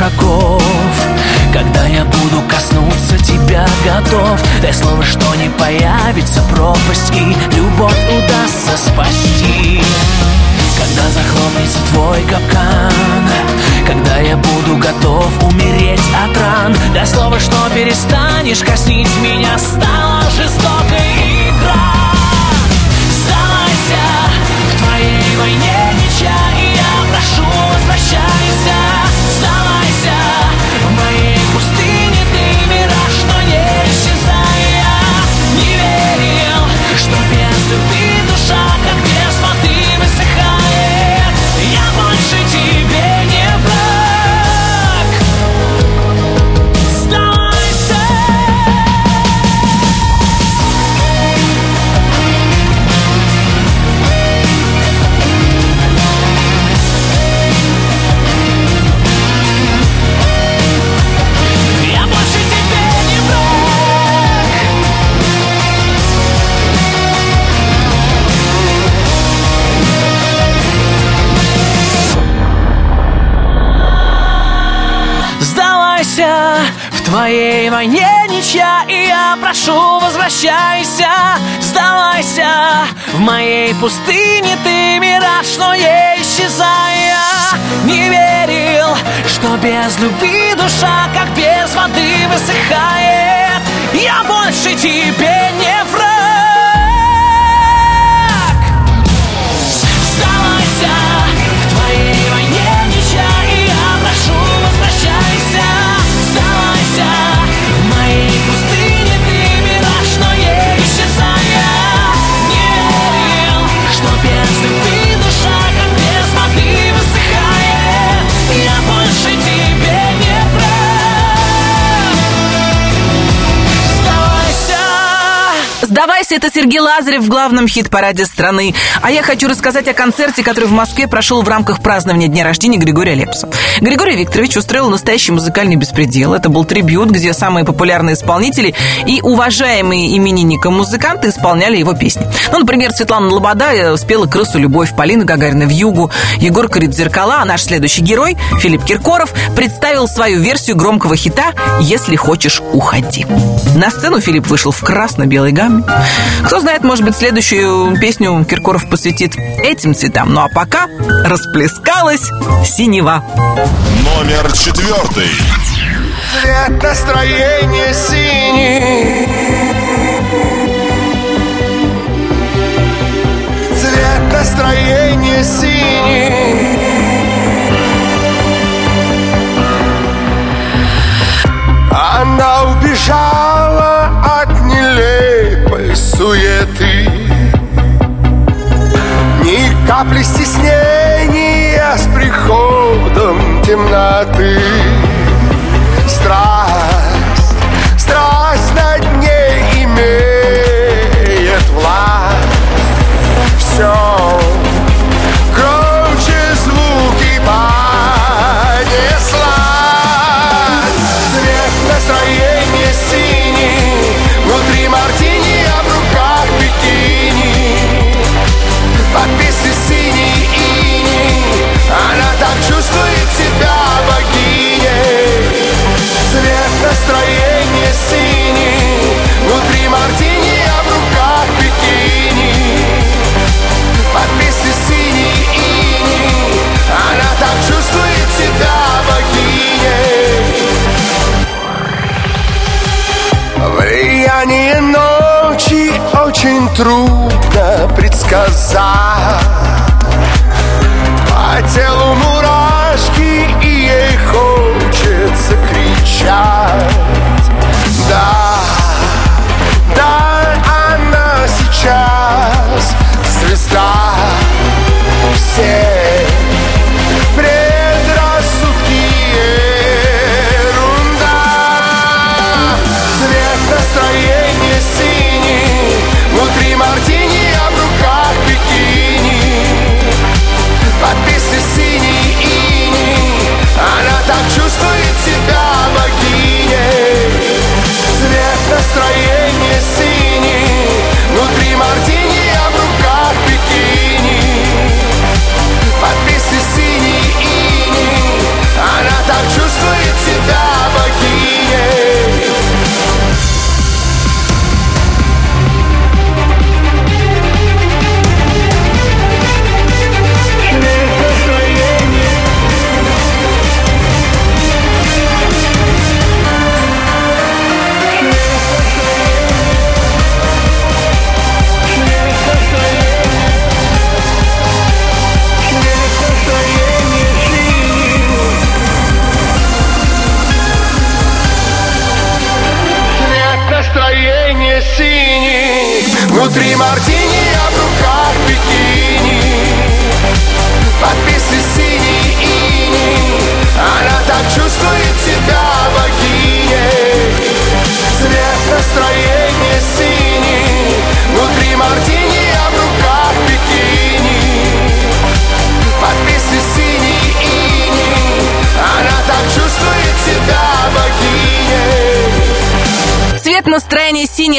I: шагов. Когда я буду коснуться тебя готов Дай слово, что не появится пропасть И любовь удастся спасти. Когда захлопнется твой капкан Когда я буду готов умереть от ран Дай слово, что перестанешь коснить меня Стала жестокой игра. Сдавайся в твоей войне ничья твоей войне ничья И я прошу, возвращайся Сдавайся. В моей пустыне Ты мираж, но не исчезая. Не верил, что без любви душа Как без воды высыхает
A: версии это Сергей Лазарев в главном хит-параде страны. А я хочу рассказать о концерте, который в Москве прошел в рамках празднования дня рождения Григория Лепса. Григорий Викторович устроил настоящий музыкальный беспредел. Это был трибют, где самые популярные исполнители и уважаемые именинником музыканты исполняли его песни. Ну, например, Светлана Лобода э, спела «Крысу любовь», Полина Гагарина в югу, Егор Корит зеркала, а наш следующий герой, Филипп Киркоров, представил свою версию громкого хита «Если хочешь, уходи». На сцену Филипп вышел в красно-белой гамме. Кто знает, может быть, следующую песню Киркоров посвятит этим цветам. Ну а пока расплескалась синева.
B: Номер четвертый.
Q: Цвет настроения синий Цвет настроения синий Она убежала капли стеснения с приходом темноты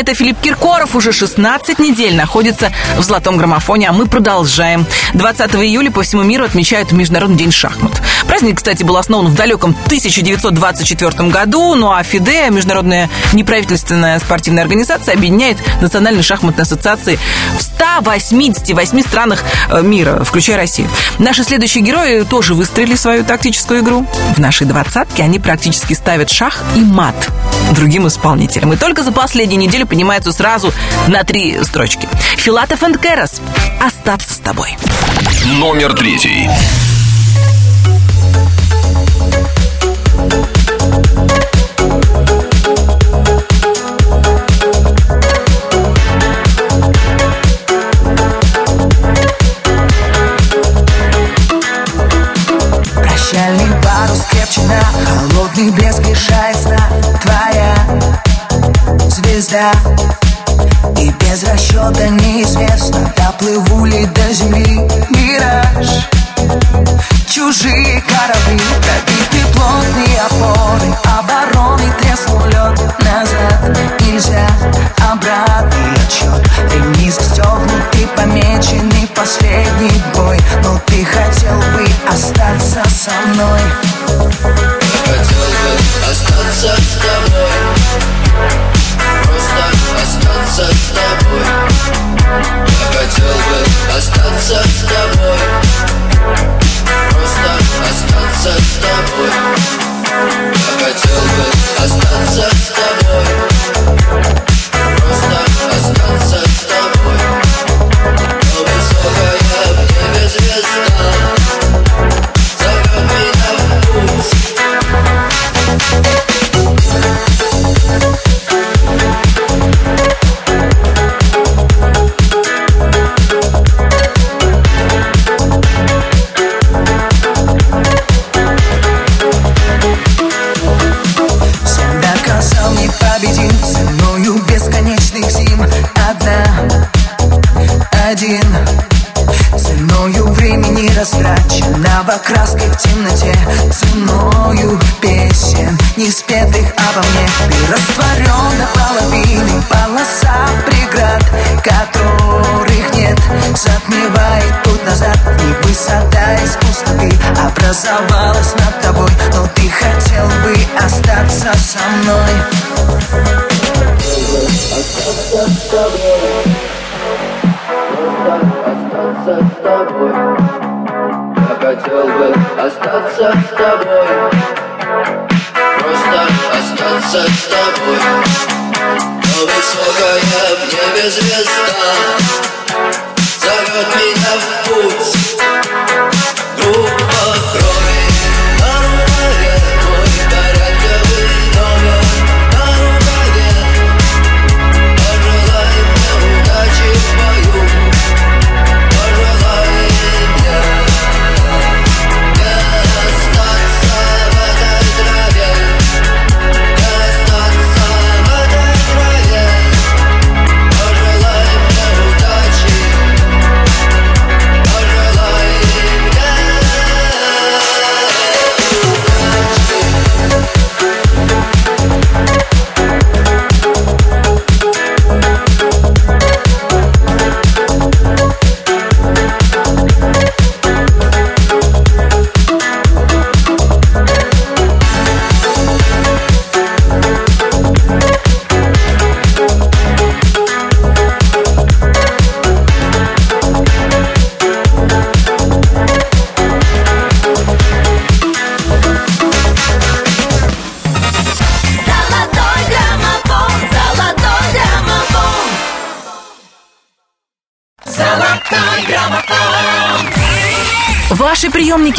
A: это Филипп Киркоров. Уже 16 недель находится в золотом граммофоне, а мы продолжаем. 20 июля по всему миру отмечают Международный день шахмат. Праздник, кстати, был основан в далеком 1924 году, ну а ФИДЕ, международная неправительственная спортивная организация, объединяет национальные шахматные ассоциации в 188 странах э, мира, включая Россию. Наши следующие герои тоже выстроили свою тактическую игру. В нашей двадцатке они практически ставят шах и мат другим исполнителям. И только за последнюю неделю поднимаются сразу на три строчки. Филатов энд Кэрос. Остаться с тобой.
B: Номер третий.
M: Прощальный парус крепче Холодный блеск лишает сна Твоя звезда И без
R: расчета неизвестно Доплыву ли до земли Мираж. Чужие корабли Пробиты плотные опоры Обороны треснул лед Назад нельзя Обратный отчет Ремни застегнуты Помеченный последний бой. Но ты хотел бы остаться со мной?
S: Хотел бы остаться с тобой остаться с тобой. Я хотел бы остаться с тобой. Просто остаться с тобой. Я хотел бы остаться с тобой. Просто
R: краской в темноте остаться
S: с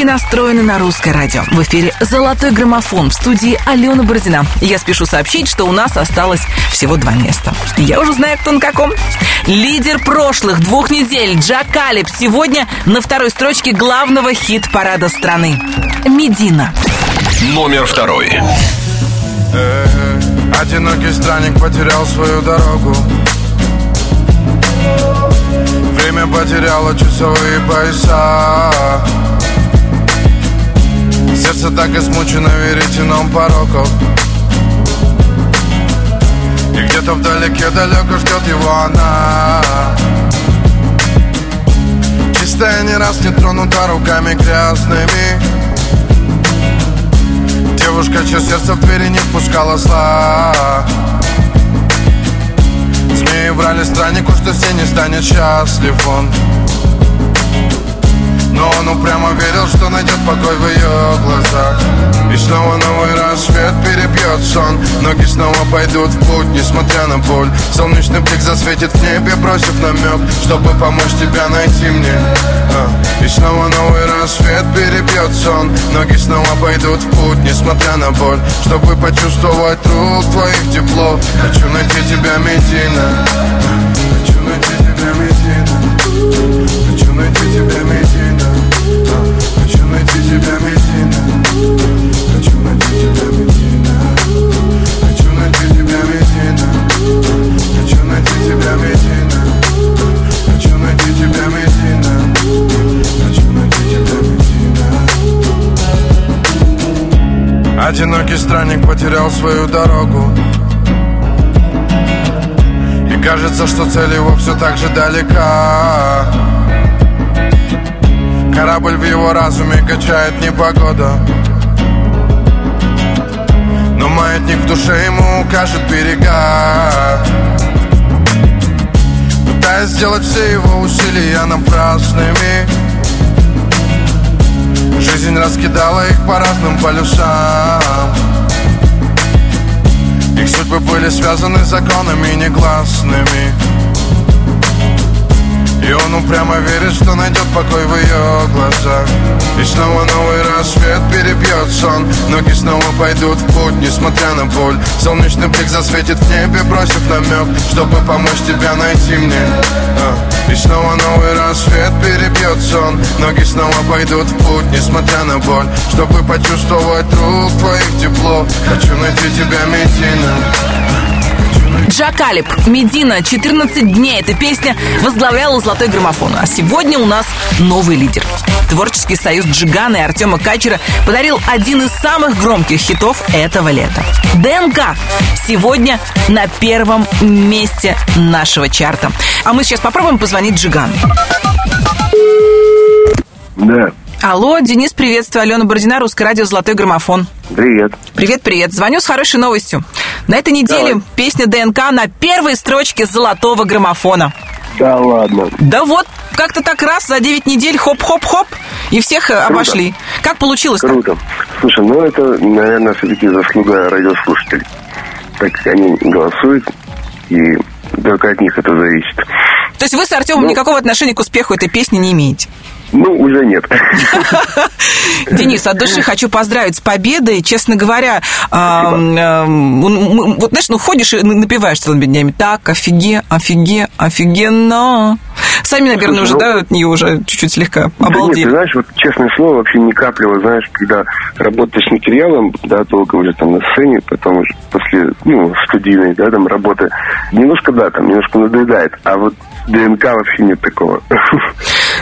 A: приемники настроены на русское радио. В эфире «Золотой граммофон» в студии Алена Бородина. Я спешу сообщить, что у нас осталось всего два места. Я уже знаю, кто на каком. Лидер прошлых двух недель Джакалип сегодня на второй строчке главного хит-парада страны. «Медина».
B: Номер второй.
H: Э, Одинокий странник потерял свою дорогу Время потеряло часовые пояса Сердце так измучено веретеном пороков. И где-то вдалеке далеко ждет его она. Чистая не раз не тронута руками грязными. Девушка, чье сердце в двери не впускала зла. Змеи врали страннику, что все не станет счастлив он Но он упрямо верил, что найдет покой в ее глазах. И снова новый рассвет перебьет сон. Ноги снова пойдут в путь, несмотря на боль. Солнечный блик засветит в небе, бросив намек Чтобы помочь тебя найти мне. А, И снова новый рассвет перебьет сон. Ноги снова пойдут в путь, несмотря на боль. Чтобы почувствовать рук твоих тепло. Хочу найти тебя, Медина Хочу найти тебя, Медина тебя, Медина? А, хочу найти тебя, Медина. Хочу найти тебя, Медина. Хочу найти тебя, Медина. Хочу найти тебя, Медина. Хочу найти тебя, Медина. Хочу найти тебя, Медина. Одинокий странник потерял свою дорогу. Кажется, что цель его все так же далека. Корабль в его разуме качает непогода. Но маятник в душе ему укажет берега. Пытаясь сделать все его усилия напрасными. Жизнь раскидала их по разным полюсам. Их судьбы были связаны законами негласными и он упрямо верит, что найдет покой в ее глазах. И снова новый рассвет перебьет сон. Ноги снова пойдут в путь, несмотря на боль. Солнечный блик засветит в небе, бросив намек Чтобы помочь тебя найти мне. А. И снова новый рассвет перебьет сон. Ноги снова пойдут в путь, несмотря на боль. Чтобы почувствовать рук твоих тепло Хочу найти тебя, Медина
A: Джакалип, Медина, 14 дней. Эта песня возглавляла «Золотой граммофон». А сегодня у нас новый лидер. Творческий союз Джигана и Артема Качера подарил один из самых громких хитов этого лета. ДНК сегодня на первом месте нашего чарта. А мы сейчас попробуем позвонить Джигану.
T: Да.
A: Алло, Денис, приветствую. Алена Бородина, Русское радио «Золотой граммофон».
T: Привет.
A: Привет, привет. Звоню с хорошей новостью. На этой неделе
T: Давай.
A: песня ДНК на первой строчке золотого граммофона.
T: Да ладно.
A: Да вот, как-то так раз за 9 недель хоп-хоп-хоп, и всех э, обошли. Как получилось?
T: Круто. Слушай, ну это, наверное, все-таки заслуга радиослушателей. Так как они голосуют, и только от них это зависит.
A: То есть вы с Артемом никакого отношения к успеху этой песни не имеете?
T: Ну, уже нет. (laughs)
A: Денис, от души хочу поздравить с победой. Честно говоря, м, вот знаешь, ну ходишь и напиваешь целыми днями. Так, офиге, офиге, офигенно. Сами, наверное, уже,
T: ну-
A: да, от нее уже чуть-чуть слегка
T: Да нет,
A: обалдели.
T: ты знаешь, вот честное слово, вообще ни капли, вот знаешь, когда работаешь с материалом, да, долго уже там на сцене, потом уже после, ну, студийной, да, там работы, немножко, да, там, немножко надоедает, а вот ДНК вообще нет такого. (laughs)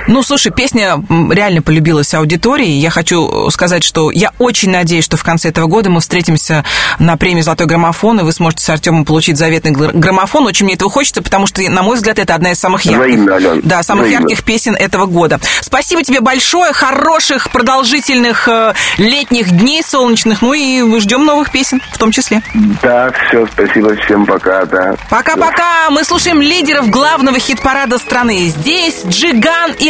A: Ну, слушай, песня реально полюбилась аудитории. Я хочу сказать, что я очень надеюсь, что в конце этого года мы встретимся на премии «Золотой граммофон», и вы сможете с Артемом получить заветный гр- граммофон. Очень мне этого хочется, потому что, на мой взгляд, это одна из самых ярких.
T: Взаимно,
A: Да, самых
T: взаимно.
A: ярких песен этого года. Спасибо тебе большое, хороших, продолжительных э, летних дней солнечных. Ну и мы ждем новых песен в том числе.
T: Да, все, спасибо всем, пока, да.
A: Пока-пока! Мы слушаем лидеров главного хит-парада страны. Здесь Джиган и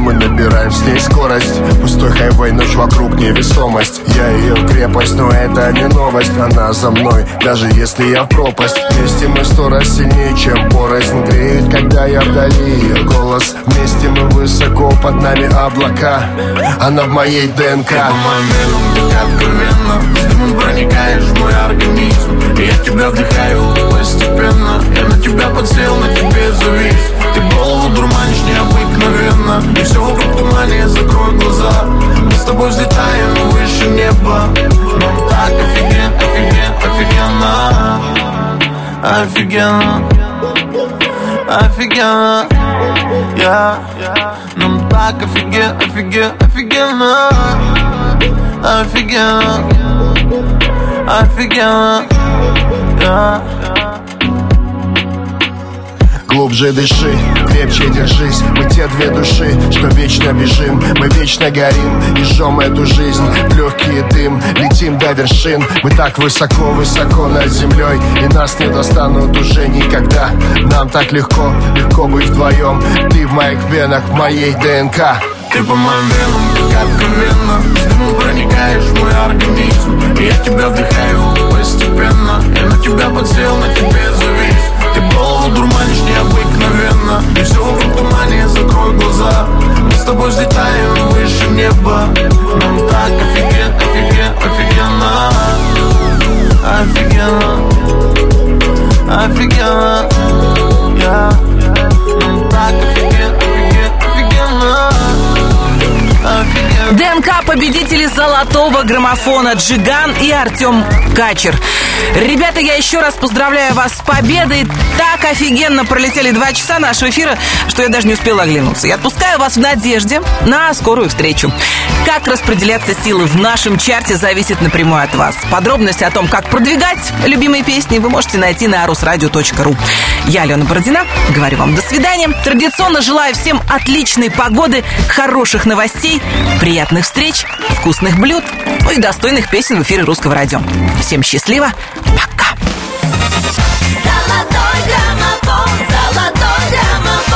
U: Мы набираем с ней скорость. Пустой хайвей, ночь вокруг невесомость. Я ее крепость, но это не новость. Она за мной, даже если я в пропасть. Вместе мы сто раз сильнее, чем порознь Греет, когда я вдали. Ее голос Вместе мы высоко, под нами облака. Она в моей ДНК.
N: Так откровенно С дымом проникаешь в мой организм. Я тебя вдыхаю постепенно. Я на тебя подсел, на тебе завис. Ты голову дурманишь необыкновенно. И все вокруг тумане, закрой глаза. Мы с тобой взлетаем выше неба. Нам так офиген, офиген, офигенно. Офигенно Офигенно Я Нам так офиген, офиген, офигенно. Офигенно Офигенно Я
U: Глубже дыши, крепче держись. Мы те две души, что вечно бежим. Мы вечно горим и жжем эту жизнь. В Легкий дым, летим до вершин. Мы так высоко-высоко над землей И нас не достанут уже никогда. Нам так легко, легко быть вдвоем Ты в моих венах, в моей ДНК.
N: Ты по моим венам, как откровенно С проникаешь в мой организм. И я тебя вдыхаю постепенно. Я на тебя подсел, на тебе завис. Ты голову дурманишь рано И все вокруг тумане, закрой глаза. Мы с тобой взлетаем выше неба. Нам так офиген, офиген, офигенно. Офигенно. Офигенно. Yeah. Нам так офиген, офиген, офигенно. Офигенно
A: ДНК победители золотого граммофона Джиган и Артем Качер. Ребята, я еще раз поздравляю вас с победой. Так офигенно пролетели два часа нашего эфира, что я даже не успела оглянуться. Я отпускаю вас в надежде на скорую встречу. Как распределяться силы в нашем чарте зависит напрямую от вас. Подробности о том, как продвигать любимые песни, вы можете найти на arusradio.ru. Я, Алена Бородина, говорю вам до свидания. Традиционно желаю всем отличной погоды, хороших новостей, приятных встреч, вкусных блюд, ну и достойных песен в эфире Русского радио. Всем счастливо, пока!
E: Золотой граммофон, золотой граммофон